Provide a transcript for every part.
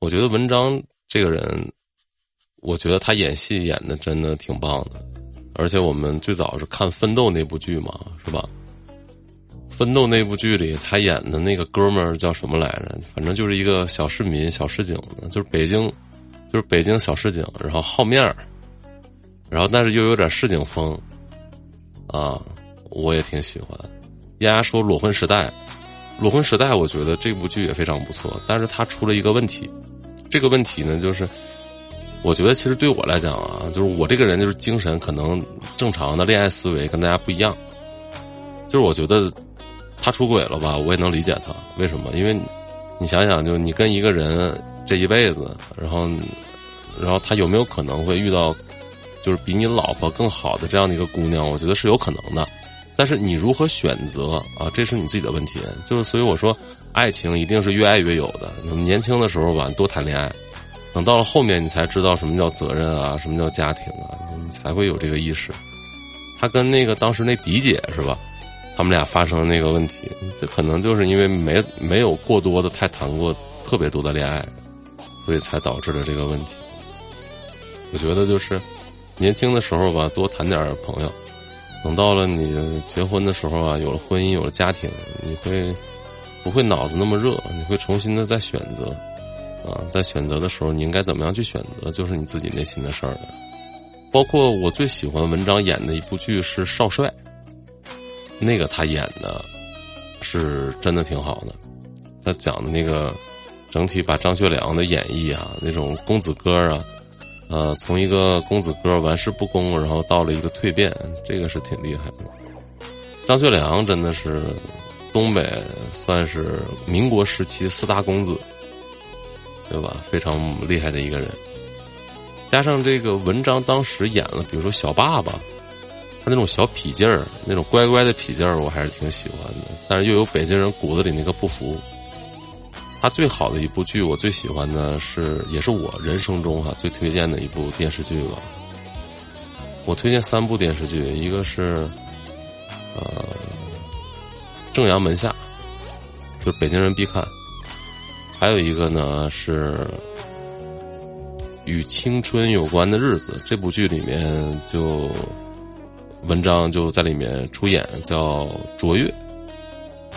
我觉得文章这个人，我觉得他演戏演的真的挺棒的，而且我们最早是看《奋斗》那部剧嘛，是吧？《奋斗》那部剧里，他演的那个哥们儿叫什么来着？反正就是一个小市民、小市井的，就是北京，就是北京小市井，然后好面儿，然后但是又有点市井风，啊，我也挺喜欢。丫丫说《裸婚时代》。《裸婚时代》，我觉得这部剧也非常不错，但是它出了一个问题。这个问题呢，就是我觉得其实对我来讲啊，就是我这个人就是精神可能正常的恋爱思维跟大家不一样。就是我觉得他出轨了吧，我也能理解他为什么？因为你想想，就你跟一个人这一辈子，然后然后他有没有可能会遇到就是比你老婆更好的这样的一个姑娘？我觉得是有可能的。但是你如何选择啊？这是你自己的问题。就是所以我说，爱情一定是越爱越有的。你们年轻的时候吧，多谈恋爱，等到了后面，你才知道什么叫责任啊，什么叫家庭啊，你才会有这个意识。他跟那个当时那迪姐是吧？他们俩发生的那个问题，这可能就是因为没没有过多的太谈过特别多的恋爱，所以才导致了这个问题。我觉得就是年轻的时候吧，多谈点朋友。等到了你结婚的时候啊，有了婚姻，有了家庭，你会不会脑子那么热？你会重新的再选择啊，在选择的时候，你应该怎么样去选择，就是你自己内心的事儿了。包括我最喜欢文章演的一部剧是《少帅》，那个他演的是真的挺好的。他讲的那个整体把张学良的演绎啊，那种公子哥啊。呃，从一个公子哥玩世不恭，然后到了一个蜕变，这个是挺厉害的。张学良真的是东北算是民国时期四大公子，对吧？非常厉害的一个人。加上这个文章当时演了，比如说小爸爸，他那种小痞劲儿，那种乖乖的痞劲儿，我还是挺喜欢的。但是又有北京人骨子里那个不服。他最好的一部剧，我最喜欢的是，也是我人生中哈最推荐的一部电视剧了。我推荐三部电视剧，一个是呃《正阳门下》，就是北京人必看；还有一个呢是与青春有关的日子。这部剧里面就文章就在里面出演，叫卓越。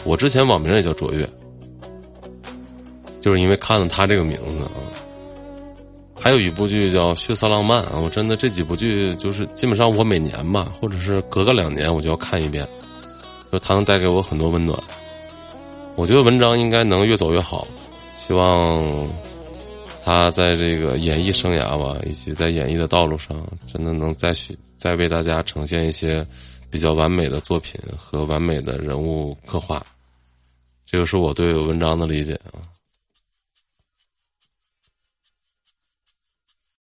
我之前网名也叫卓越。就是因为看了他这个名字啊，还有一部剧叫《血色浪漫》啊，我真的这几部剧就是基本上我每年吧，或者是隔个两年我就要看一遍，就它能带给我很多温暖。我觉得文章应该能越走越好，希望他在这个演艺生涯吧，以及在演艺的道路上，真的能再去再为大家呈现一些比较完美的作品和完美的人物刻画。这个是我对文章的理解啊。